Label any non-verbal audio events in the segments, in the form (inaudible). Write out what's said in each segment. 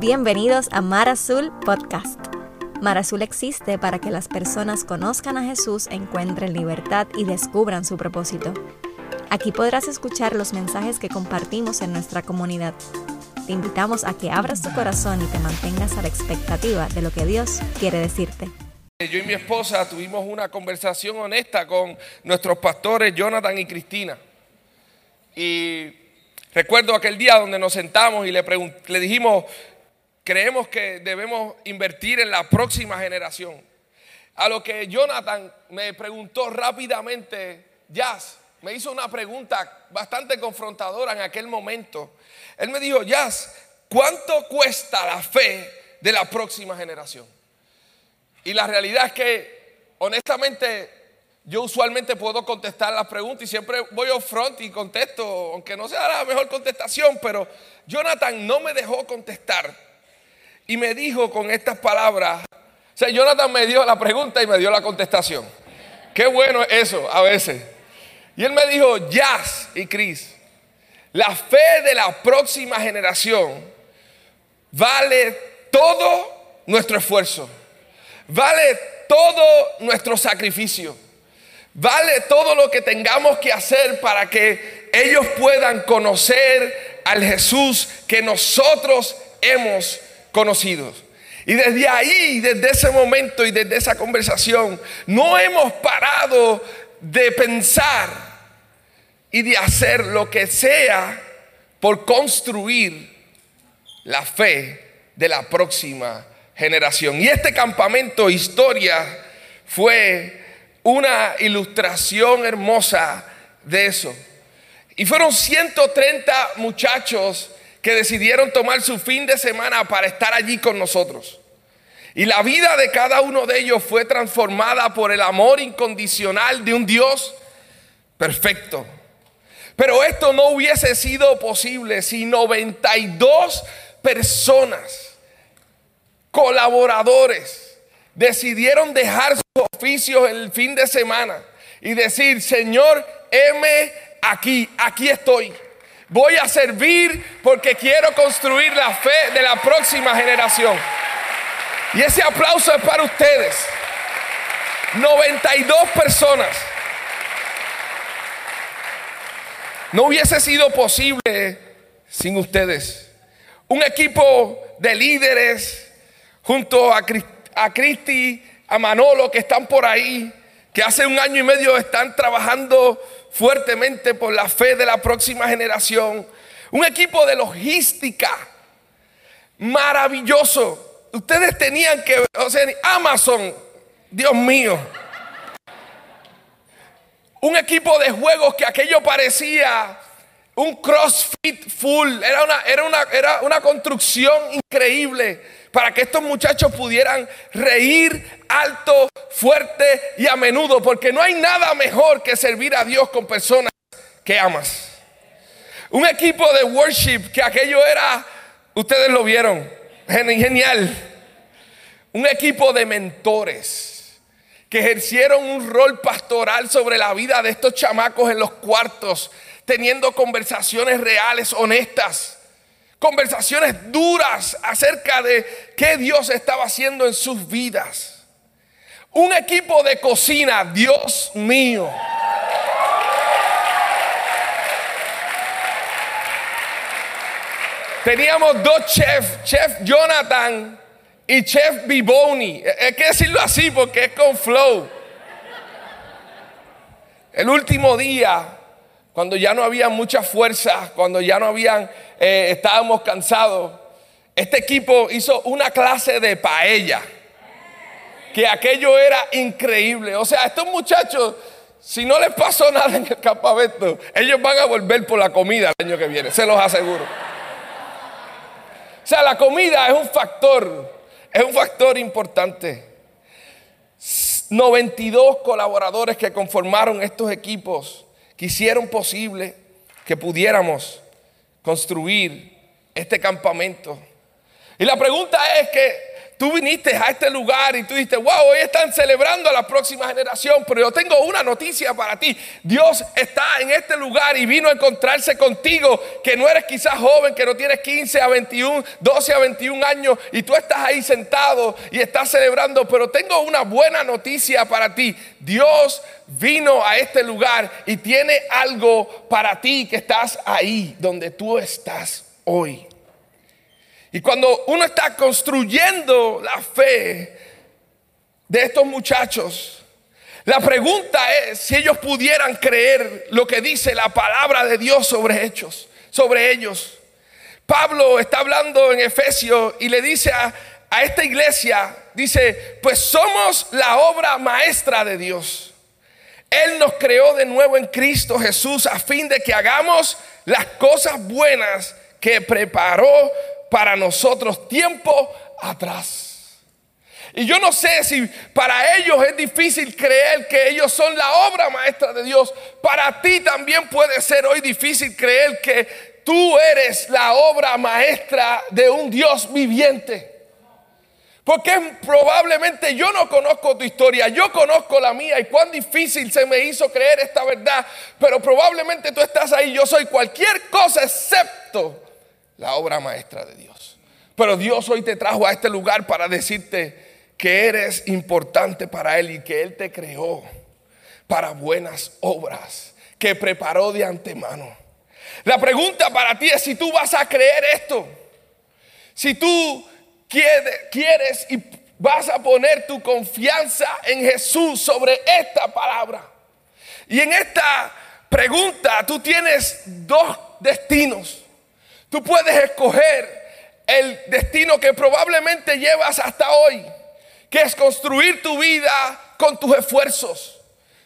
Bienvenidos a Mar Azul Podcast. Mar Azul existe para que las personas conozcan a Jesús, encuentren libertad y descubran su propósito. Aquí podrás escuchar los mensajes que compartimos en nuestra comunidad. Te invitamos a que abras tu corazón y te mantengas a la expectativa de lo que Dios quiere decirte. Yo y mi esposa tuvimos una conversación honesta con nuestros pastores Jonathan y Cristina. Y recuerdo aquel día donde nos sentamos y le, dijimos, creemos que debemos invertir en la próxima generación. A lo que Jonathan me preguntó rápidamente, Jazz, me hizo una pregunta bastante confrontadora en aquel momento. Él me dijo, Jazz, ¿cuánto cuesta la fe de la próxima generación? Y la realidad es que, honestamente, yo usualmente puedo contestar las preguntas y siempre voy off front y contesto, aunque no sea la mejor contestación, pero Jonathan no me dejó contestar y me dijo con estas palabras, o sea, Jonathan me dio la pregunta y me dio la contestación. Qué bueno es eso a veces. Y él me dijo, Jazz y Chris, la fe de la próxima generación vale todo nuestro esfuerzo, vale todo nuestro sacrificio, vale todo lo que tengamos que hacer para que ellos puedan conocer al Jesús que nosotros hemos conocidos. Y desde ahí, desde ese momento y desde esa conversación, no hemos parado de pensar y de hacer lo que sea por construir la fe de la próxima generación. Y este campamento historia fue una ilustración hermosa de eso. Y fueron 130 muchachos que decidieron tomar su fin de semana para estar allí con nosotros. Y la vida de cada uno de ellos fue transformada por el amor incondicional de un Dios perfecto. Pero esto no hubiese sido posible si 92 personas, colaboradores, decidieron dejar sus oficios el fin de semana y decir, Señor, heme aquí, aquí estoy. Voy a servir porque quiero construir la fe de la próxima generación. Y ese aplauso es para ustedes. 92 personas. No hubiese sido posible sin ustedes. Un equipo de líderes junto a, Cristi, a Manolo que están por ahí, que hace un año y medio están trabajando fuertemente por la fe de la próxima generación. Un equipo de logística maravilloso. Ustedes tenían que, o sea, Amazon, Dios mío. Un equipo de juegos que aquello parecía un CrossFit full. Era una, era una, era una construcción increíble para que estos muchachos pudieran reír alto, fuerte y a menudo, porque no hay nada mejor que servir a Dios con personas que amas. Un equipo de worship que aquello era, ustedes lo vieron, genial. Un equipo de mentores que ejercieron un rol pastoral sobre la vida de estos chamacos en los cuartos, teniendo conversaciones reales, honestas conversaciones duras acerca de qué Dios estaba haciendo en sus vidas. Un equipo de cocina, Dios mío. Teníamos dos chefs, Chef Jonathan y Chef Biboni. Hay que decirlo así porque es con flow. El último día cuando ya no había mucha fuerza, cuando ya no habían, eh, estábamos cansados, este equipo hizo una clase de paella, que aquello era increíble. O sea, estos muchachos, si no les pasó (laughs) nada en el campamento, ellos van a volver por la comida el año que viene, se los aseguro. O sea, la comida es un factor, es un factor importante. 92 colaboradores que conformaron estos equipos que hicieron posible que pudiéramos construir este campamento. Y la pregunta es que tú viniste a este lugar y tú dijiste, wow, hoy están celebrando a la próxima generación, pero yo tengo una noticia para ti. Dios está en este lugar y vino a encontrarse contigo, que no eres quizás joven, que no tienes 15 a 21, 12 a 21 años y tú estás ahí sentado y estás celebrando, pero tengo una buena noticia para ti. Dios vino a este lugar y tiene algo para ti que estás ahí donde tú estás hoy. Y cuando uno está construyendo la fe de estos muchachos, la pregunta es si ellos pudieran creer lo que dice la palabra de Dios sobre ellos, sobre ellos. Pablo está hablando en Efesios y le dice a, a esta iglesia, dice, pues somos la obra maestra de Dios. Él nos creó de nuevo en Cristo Jesús a fin de que hagamos las cosas buenas que preparó para nosotros tiempo atrás. Y yo no sé si para ellos es difícil creer que ellos son la obra maestra de Dios. Para ti también puede ser hoy difícil creer que tú eres la obra maestra de un Dios viviente. Porque probablemente yo no conozco tu historia, yo conozco la mía y cuán difícil se me hizo creer esta verdad. Pero probablemente tú estás ahí, yo soy cualquier cosa excepto la obra maestra de Dios. Pero Dios hoy te trajo a este lugar para decirte que eres importante para Él y que Él te creó para buenas obras, que preparó de antemano. La pregunta para ti es si tú vas a creer esto. Si tú quieres y vas a poner tu confianza en Jesús sobre esta palabra. Y en esta pregunta tú tienes dos destinos. Tú puedes escoger el destino que probablemente llevas hasta hoy, que es construir tu vida con tus esfuerzos,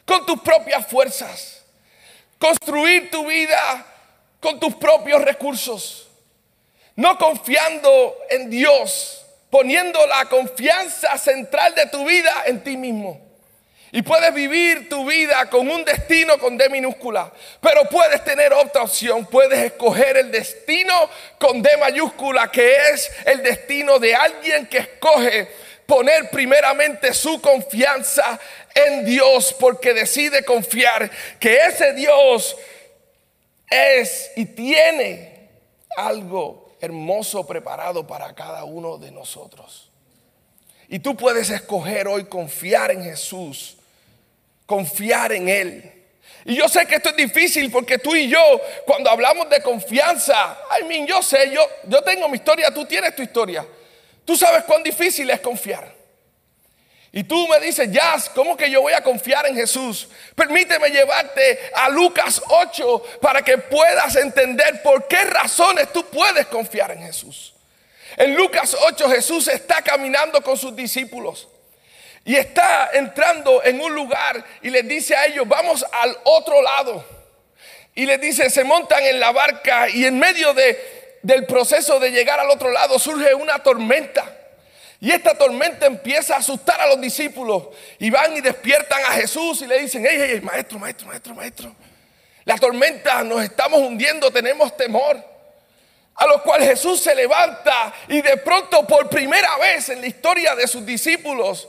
con tus propias fuerzas, construir tu vida con tus propios recursos, no confiando en Dios, poniendo la confianza central de tu vida en ti mismo. Y puedes vivir tu vida con un destino con D minúscula. Pero puedes tener otra opción. Puedes escoger el destino con D mayúscula, que es el destino de alguien que escoge poner primeramente su confianza en Dios. Porque decide confiar que ese Dios es y tiene algo hermoso preparado para cada uno de nosotros. Y tú puedes escoger hoy confiar en Jesús confiar en Él. Y yo sé que esto es difícil porque tú y yo, cuando hablamos de confianza, yo sé, yo, yo tengo mi historia, tú tienes tu historia. Tú sabes cuán difícil es confiar. Y tú me dices, Jazz, ¿cómo que yo voy a confiar en Jesús? Permíteme llevarte a Lucas 8 para que puedas entender por qué razones tú puedes confiar en Jesús. En Lucas 8 Jesús está caminando con sus discípulos. Y está entrando en un lugar y les dice a ellos, vamos al otro lado. Y les dice, se montan en la barca y en medio de, del proceso de llegar al otro lado surge una tormenta. Y esta tormenta empieza a asustar a los discípulos. Y van y despiertan a Jesús y le dicen, hey, hey, maestro, maestro, maestro, maestro. La tormenta, nos estamos hundiendo, tenemos temor. A lo cual Jesús se levanta y de pronto por primera vez en la historia de sus discípulos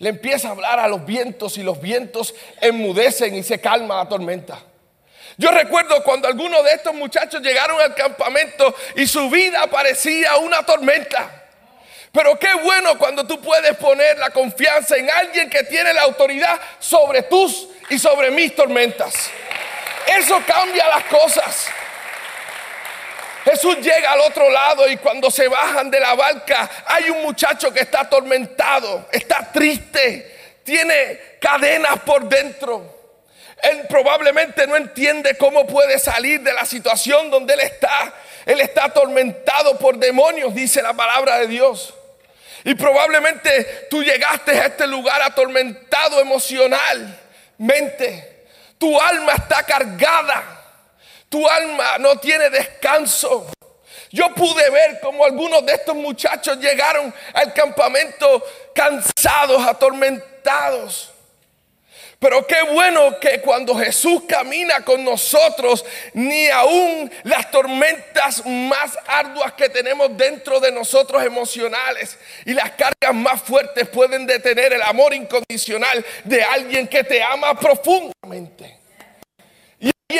le empieza a hablar a los vientos y los vientos enmudecen y se calma la tormenta. Yo recuerdo cuando algunos de estos muchachos llegaron al campamento y su vida parecía una tormenta. Pero qué bueno cuando tú puedes poner la confianza en alguien que tiene la autoridad sobre tus y sobre mis tormentas. Eso cambia las cosas. Jesús llega al otro lado y cuando se bajan de la barca hay un muchacho que está atormentado, está triste, tiene cadenas por dentro. Él probablemente no entiende cómo puede salir de la situación donde él está. Él está atormentado por demonios, dice la palabra de Dios. Y probablemente tú llegaste a este lugar atormentado emocionalmente. Tu alma está cargada tu alma no tiene descanso. Yo pude ver cómo algunos de estos muchachos llegaron al campamento cansados, atormentados. Pero qué bueno que cuando Jesús camina con nosotros, ni aún las tormentas más arduas que tenemos dentro de nosotros emocionales y las cargas más fuertes pueden detener el amor incondicional de alguien que te ama profundamente.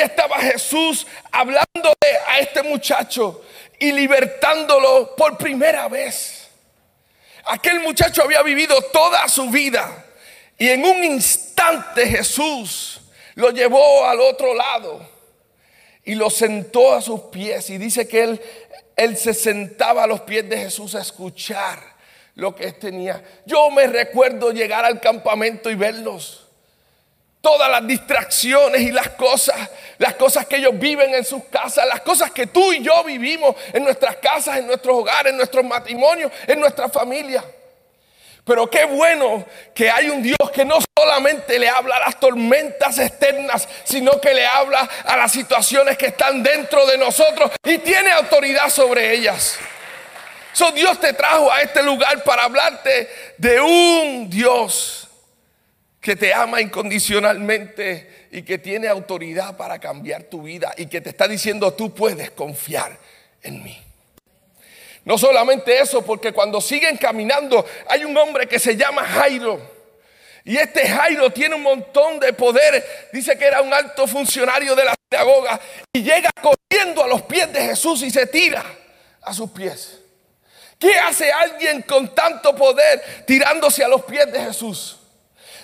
Estaba Jesús hablándole a este muchacho y libertándolo por primera vez. Aquel muchacho había vivido toda su vida y en un instante Jesús lo llevó al otro lado y lo sentó a sus pies. Y dice que él, él se sentaba a los pies de Jesús a escuchar lo que él tenía. Yo me recuerdo llegar al campamento y verlos. Todas las distracciones y las cosas, las cosas que ellos viven en sus casas, las cosas que tú y yo vivimos en nuestras casas, en nuestros hogares, en nuestros matrimonios, en nuestra familia. Pero qué bueno que hay un Dios que no solamente le habla a las tormentas externas, sino que le habla a las situaciones que están dentro de nosotros y tiene autoridad sobre ellas. So, Dios te trajo a este lugar para hablarte de un Dios que te ama incondicionalmente y que tiene autoridad para cambiar tu vida y que te está diciendo tú puedes confiar en mí. No solamente eso, porque cuando siguen caminando hay un hombre que se llama Jairo. Y este Jairo tiene un montón de poder. Dice que era un alto funcionario de la sinagoga. Y llega corriendo a los pies de Jesús y se tira a sus pies. ¿Qué hace alguien con tanto poder tirándose a los pies de Jesús?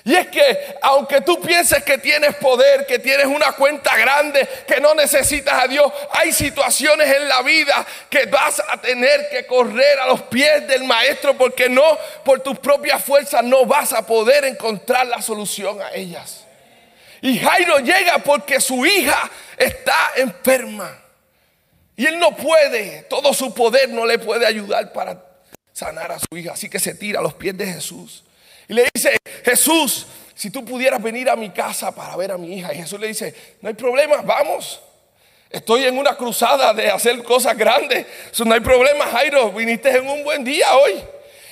Y es que aunque tú pienses que tienes poder, que tienes una cuenta grande, que no necesitas a Dios, hay situaciones en la vida que vas a tener que correr a los pies del maestro porque no, por tus propias fuerzas no vas a poder encontrar la solución a ellas. Y Jairo llega porque su hija está enferma. Y él no puede, todo su poder no le puede ayudar para sanar a su hija. Así que se tira a los pies de Jesús. Y le dice, Jesús, si tú pudieras venir a mi casa para ver a mi hija. Y Jesús le dice, no hay problema, vamos. Estoy en una cruzada de hacer cosas grandes. no hay problema, Jairo, viniste en un buen día hoy.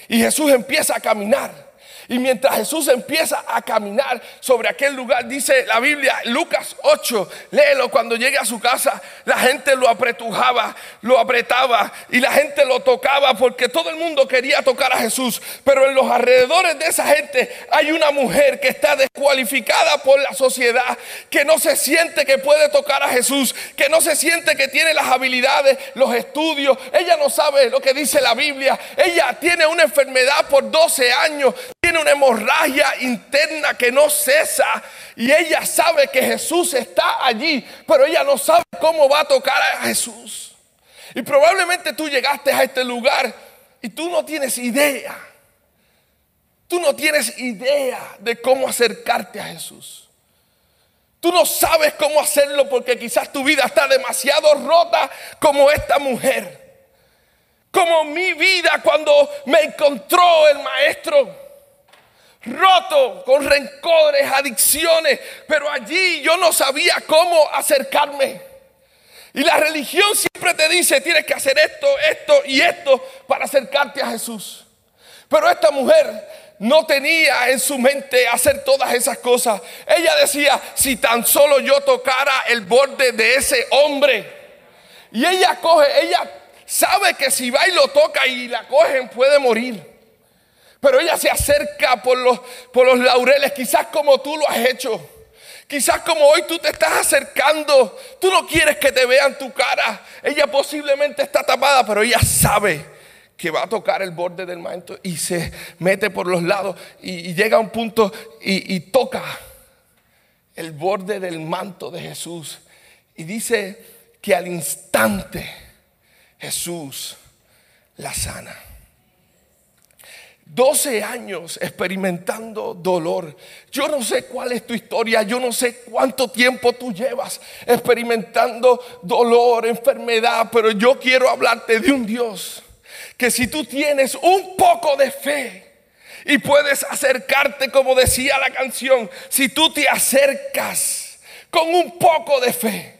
Y Jesús empieza a caminar. Y mientras Jesús empieza a caminar sobre aquel lugar, dice la Biblia, Lucas 8, léelo, cuando llegue a su casa, la gente lo apretujaba, lo apretaba y la gente lo tocaba porque todo el mundo quería tocar a Jesús. Pero en los alrededores de esa gente hay una mujer que está descualificada por la sociedad, que no se siente que puede tocar a Jesús, que no se siente que tiene las habilidades, los estudios. Ella no sabe lo que dice la Biblia. Ella tiene una enfermedad por 12 años tiene una hemorragia interna que no cesa y ella sabe que Jesús está allí, pero ella no sabe cómo va a tocar a Jesús. Y probablemente tú llegaste a este lugar y tú no tienes idea. Tú no tienes idea de cómo acercarte a Jesús. Tú no sabes cómo hacerlo porque quizás tu vida está demasiado rota como esta mujer. Como mi vida cuando me encontró el maestro roto con rencores, adicciones, pero allí yo no sabía cómo acercarme. Y la religión siempre te dice, tienes que hacer esto, esto y esto para acercarte a Jesús. Pero esta mujer no tenía en su mente hacer todas esas cosas. Ella decía, si tan solo yo tocara el borde de ese hombre. Y ella coge, ella sabe que si va y lo toca y la cogen puede morir. Pero ella se acerca por los, por los laureles, quizás como tú lo has hecho. Quizás como hoy tú te estás acercando, tú no quieres que te vean tu cara. Ella posiblemente está tapada, pero ella sabe que va a tocar el borde del manto y se mete por los lados y, llega a un punto y, y toca el borde del manto de Jesús. Y dice que al instante Jesús la sana. 12 años experimentando dolor. Yo no sé cuál es tu historia, yo no sé cuánto tiempo tú llevas experimentando dolor, enfermedad, pero yo quiero hablarte de un Dios que si tú tienes un poco de fe y puedes acercarte como decía la canción, si tú te acercas con un poco de fe.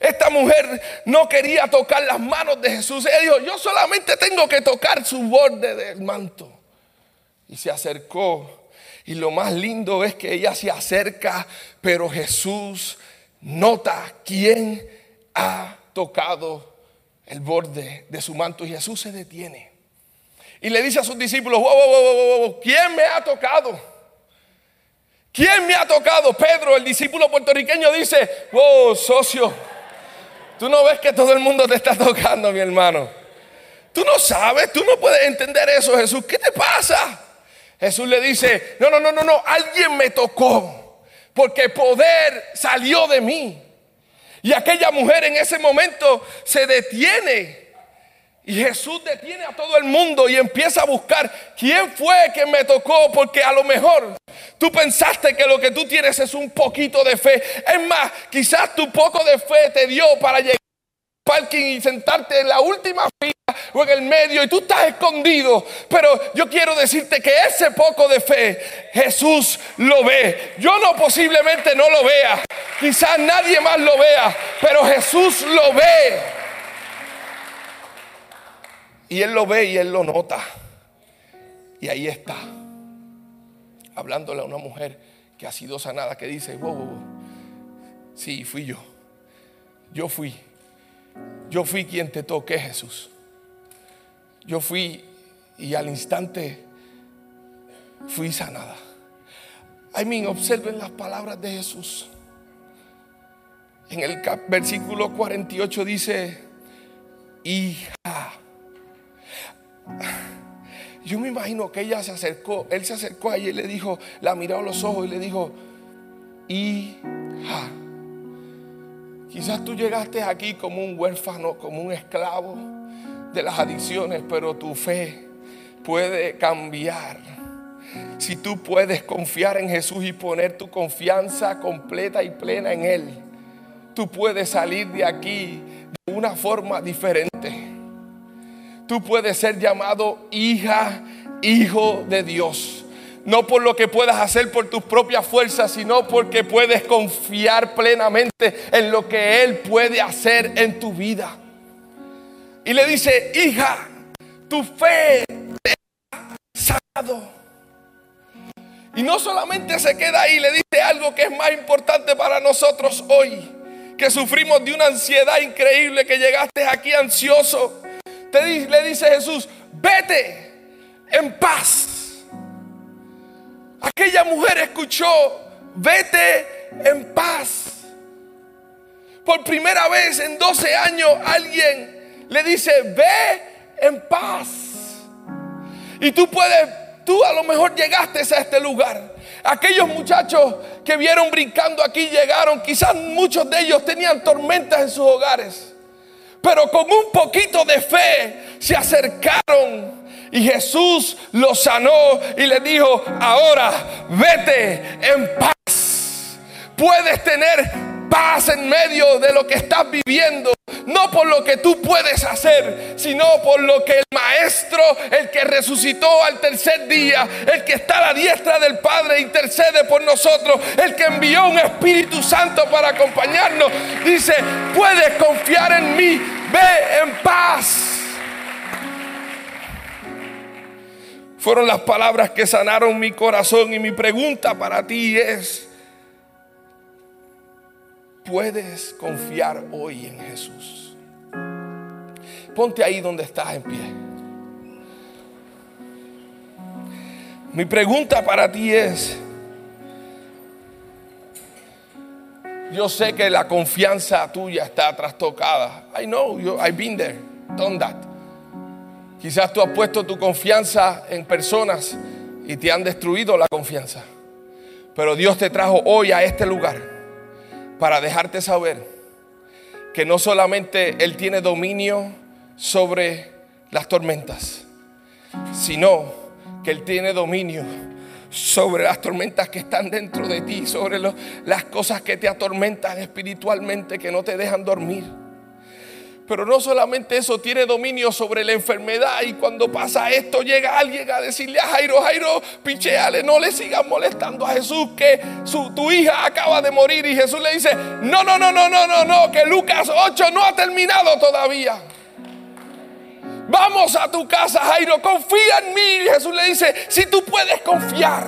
Esta mujer no quería tocar las manos de Jesús. Ella dijo, yo solamente tengo que tocar su borde del manto y se acercó. Y lo más lindo es que ella se acerca, pero Jesús nota quién ha tocado el borde de su manto y Jesús se detiene. Y le dice a sus discípulos, wow, wow, wow, ¿quién me ha tocado? ¿Quién me ha tocado? Pedro, el discípulo puertorriqueño, dice, wow, socio, tú no ves que todo el mundo te está tocando, mi hermano. Tú no sabes, tú no puedes entender eso, Jesús. ¿Qué te pasa? Jesús le dice, no, no, no, no, no, alguien me tocó, porque poder salió de mí. Y aquella mujer en ese momento se detiene. Y Jesús detiene a todo el mundo y empieza a buscar quién fue que me tocó, porque a lo mejor tú pensaste que lo que tú tienes es un poquito de fe. Es más, quizás tu poco de fe te dio para llegar al parking y sentarte en la última fila o en el medio y tú estás escondido. Pero yo quiero decirte que ese poco de fe Jesús lo ve. Yo no posiblemente no lo vea. Quizás nadie más lo vea, pero Jesús lo ve. Y Él lo ve y Él lo nota. Y ahí está, hablándole a una mujer que ha sido sanada, que dice, wow, sí, fui yo. Yo fui. Yo fui quien te toqué, Jesús. Yo fui y al instante fui sanada. I mean, observen las palabras de Jesús. En el versículo 48 dice, hija. Yo me imagino que ella se acercó, él se acercó a ella y le dijo, la miró a los ojos y le dijo, hija. Quizás tú llegaste aquí como un huérfano, como un esclavo de las adicciones, pero tu fe puede cambiar. Si tú puedes confiar en Jesús y poner tu confianza completa y plena en Él, tú puedes salir de aquí de una forma diferente. Tú puedes ser llamado hija, hijo de Dios. No por lo que puedas hacer por tus propias fuerzas, sino porque puedes confiar plenamente en lo que Él puede hacer en tu vida. Y le dice, hija, tu fe te ha sanado. Y no solamente se queda ahí, le dice algo que es más importante para nosotros hoy, que sufrimos de una ansiedad increíble, que llegaste aquí ansioso. Te, le dice Jesús, vete en paz Aquella mujer escuchó, vete en paz. Por primera vez en 12 años alguien le dice, ve en paz. Y tú puedes, tú a lo mejor llegaste a este lugar. Aquellos muchachos que vieron brincando aquí llegaron, quizás muchos de ellos tenían tormentas en sus hogares. Pero con un poquito de fe se acercaron y Jesús lo sanó y le dijo, ahora vete en paz. Puedes tener paz en medio de lo que estás viviendo. No por lo que tú puedes hacer, sino por lo que el Maestro, el que resucitó al tercer día, el que está a la diestra del Padre, intercede por nosotros, el que envió un Espíritu Santo para acompañarnos, dice, puedes confiar en mí, ve en paz. Fueron las palabras que sanaron mi corazón y mi pregunta para ti es, ¿puedes confiar hoy en Jesús? Ponte ahí donde estás en pie. Mi pregunta para ti es, yo sé que la confianza tuya está trastocada. I know, I've been there, done that. Quizás tú has puesto tu confianza en personas y te han destruido la confianza. Pero Dios te trajo hoy a este lugar para dejarte saber que no solamente Él tiene dominio sobre las tormentas, sino que Él tiene dominio sobre las tormentas que están dentro de ti, sobre las cosas que te atormentan espiritualmente, que no te dejan dormir. Pero no solamente eso, tiene dominio sobre la enfermedad. Y cuando pasa esto, llega alguien a decirle a Jairo, Jairo, picheale, no le sigas molestando a Jesús, que su, tu hija acaba de morir. Y Jesús le dice, no, no, no, no, no, no, no, que Lucas 8 no ha terminado todavía. Vamos a tu casa, Jairo, confía en mí. Y Jesús le dice, si tú puedes confiar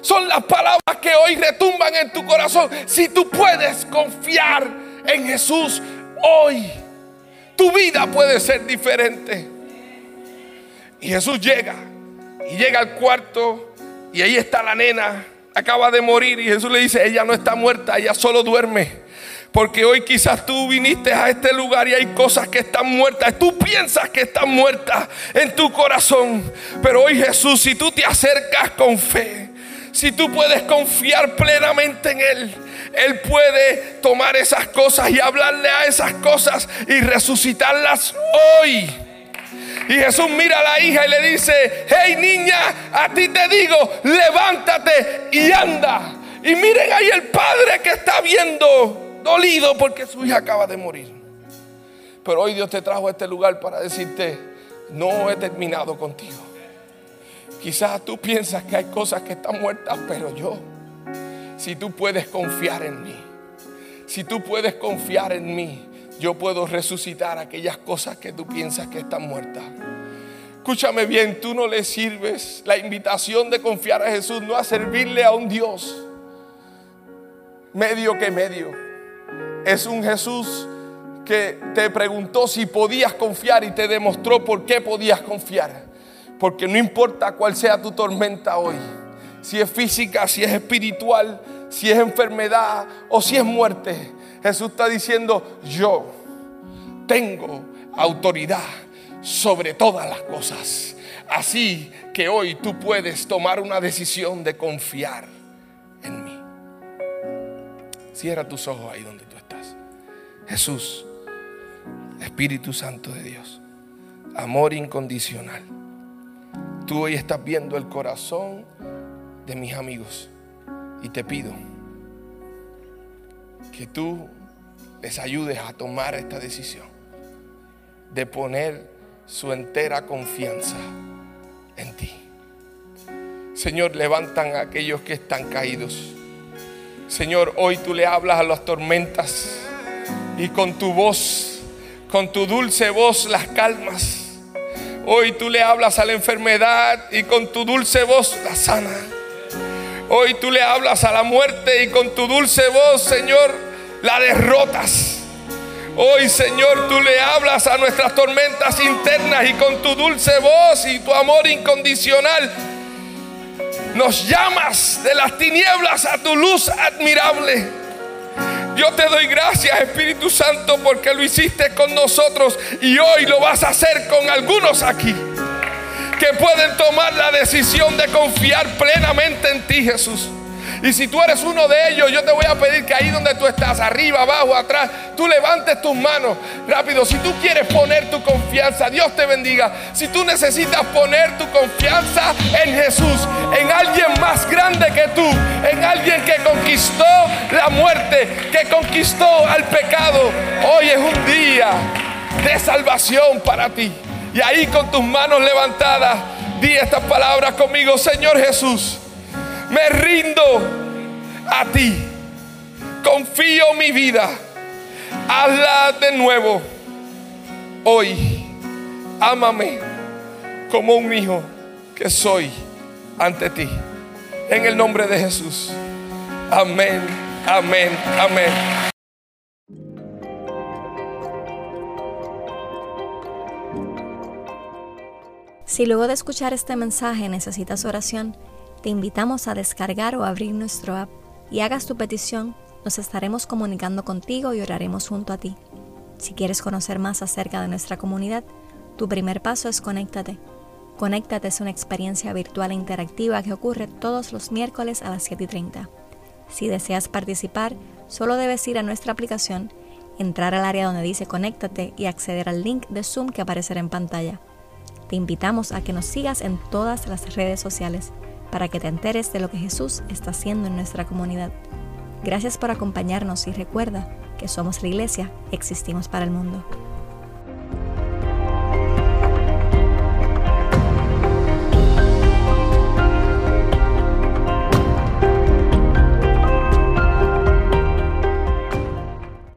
Son las palabras que hoy retumban en tu corazón. Si tú puedes confiar en Jesús hoy, tu vida puede ser diferente. Y Jesús llega y llega al cuarto y ahí está la nena, acaba de morir y Jesús le dice, ella no está muerta, ella solo duerme. Porque hoy quizás tú viniste a este lugar y hay cosas que están muertas. Tú piensas que están muertas en tu corazón. Pero hoy Jesús, si tú te acercas con fe, si tú puedes confiar plenamente en Él, Él puede tomar esas cosas y hablarle a esas cosas y resucitarlas hoy. Y Jesús mira a la hija y le dice, hey niña, a ti te digo, levántate y anda. Y miren ahí el padre que está viendo dolido porque su hija acaba de morir. Pero hoy Dios te trajo a este lugar para decirte, no he terminado contigo. Quizás tú piensas que hay cosas que están muertas, pero yo, si tú puedes confiar en mí, si tú puedes confiar en mí, yo puedo resucitar aquellas cosas que tú piensas que están muertas. Escúchame bien, tú no le sirves. La invitación de confiar a Jesús no a servirle a un Dios medio que medio es un Jesús que te preguntó si podías confiar y te demostró por qué podías confiar. Porque no importa cuál sea tu tormenta hoy, si es física, si es espiritual, si es enfermedad o si es muerte, Jesús está diciendo, yo tengo autoridad sobre todas las cosas. Así que hoy tú puedes tomar una decisión de confiar en mí. Cierra tus ojos ahí donde tú Jesús, Espíritu Santo de Dios, amor incondicional. Tú hoy estás viendo el corazón de mis amigos y te pido que tú les ayudes a tomar esta decisión de poner su entera confianza en ti. Señor, levantan a aquellos que están caídos. Señor, hoy tú le hablas a las tormentas y con tu voz, con tu dulce voz las calmas. Hoy tú le hablas a la enfermedad y con tu dulce voz la sana. Hoy tú le hablas a la muerte y con tu dulce voz, Señor, la derrotas. Hoy, Señor, tú le hablas a nuestras tormentas internas y con tu dulce voz y tu amor incondicional nos llamas de las tinieblas a tu luz admirable. Yo te doy gracias, Espíritu Santo, porque lo hiciste con nosotros y hoy lo vas a hacer con algunos aquí que pueden tomar la decisión de confiar plenamente en ti, Jesús. Y si tú eres uno de ellos, yo te voy a pedir que ahí donde tú estás, arriba, abajo, atrás, tú levantes tus manos rápido. Si tú quieres poner tu confianza, Dios te bendiga. Si tú necesitas poner tu confianza en Jesús, en alguien más grande que tú, en alguien que conquistó la muerte, que conquistó al pecado, hoy es un día de salvación para ti. Y ahí con tus manos levantadas, di estas palabras conmigo, Señor Jesús me rindo a ti. Confío mi vida. Hazla de nuevo. Hoy, ámame como un hijo que soy ante ti. En el nombre de Jesús. Amén, amén, amén. Si luego de escuchar este mensaje necesitas oración, te invitamos a descargar o abrir nuestro app y hagas tu petición, nos estaremos comunicando contigo y oraremos junto a ti. Si quieres conocer más acerca de nuestra comunidad, tu primer paso es conéctate. Conéctate es una experiencia virtual e interactiva que ocurre todos los miércoles a las 7:30. Si deseas participar, solo debes ir a nuestra aplicación, entrar al área donde dice Conéctate y acceder al link de Zoom que aparecerá en pantalla. Te invitamos a que nos sigas en todas las redes sociales para que te enteres de lo que Jesús está haciendo en nuestra comunidad. Gracias por acompañarnos y recuerda que somos la iglesia, existimos para el mundo.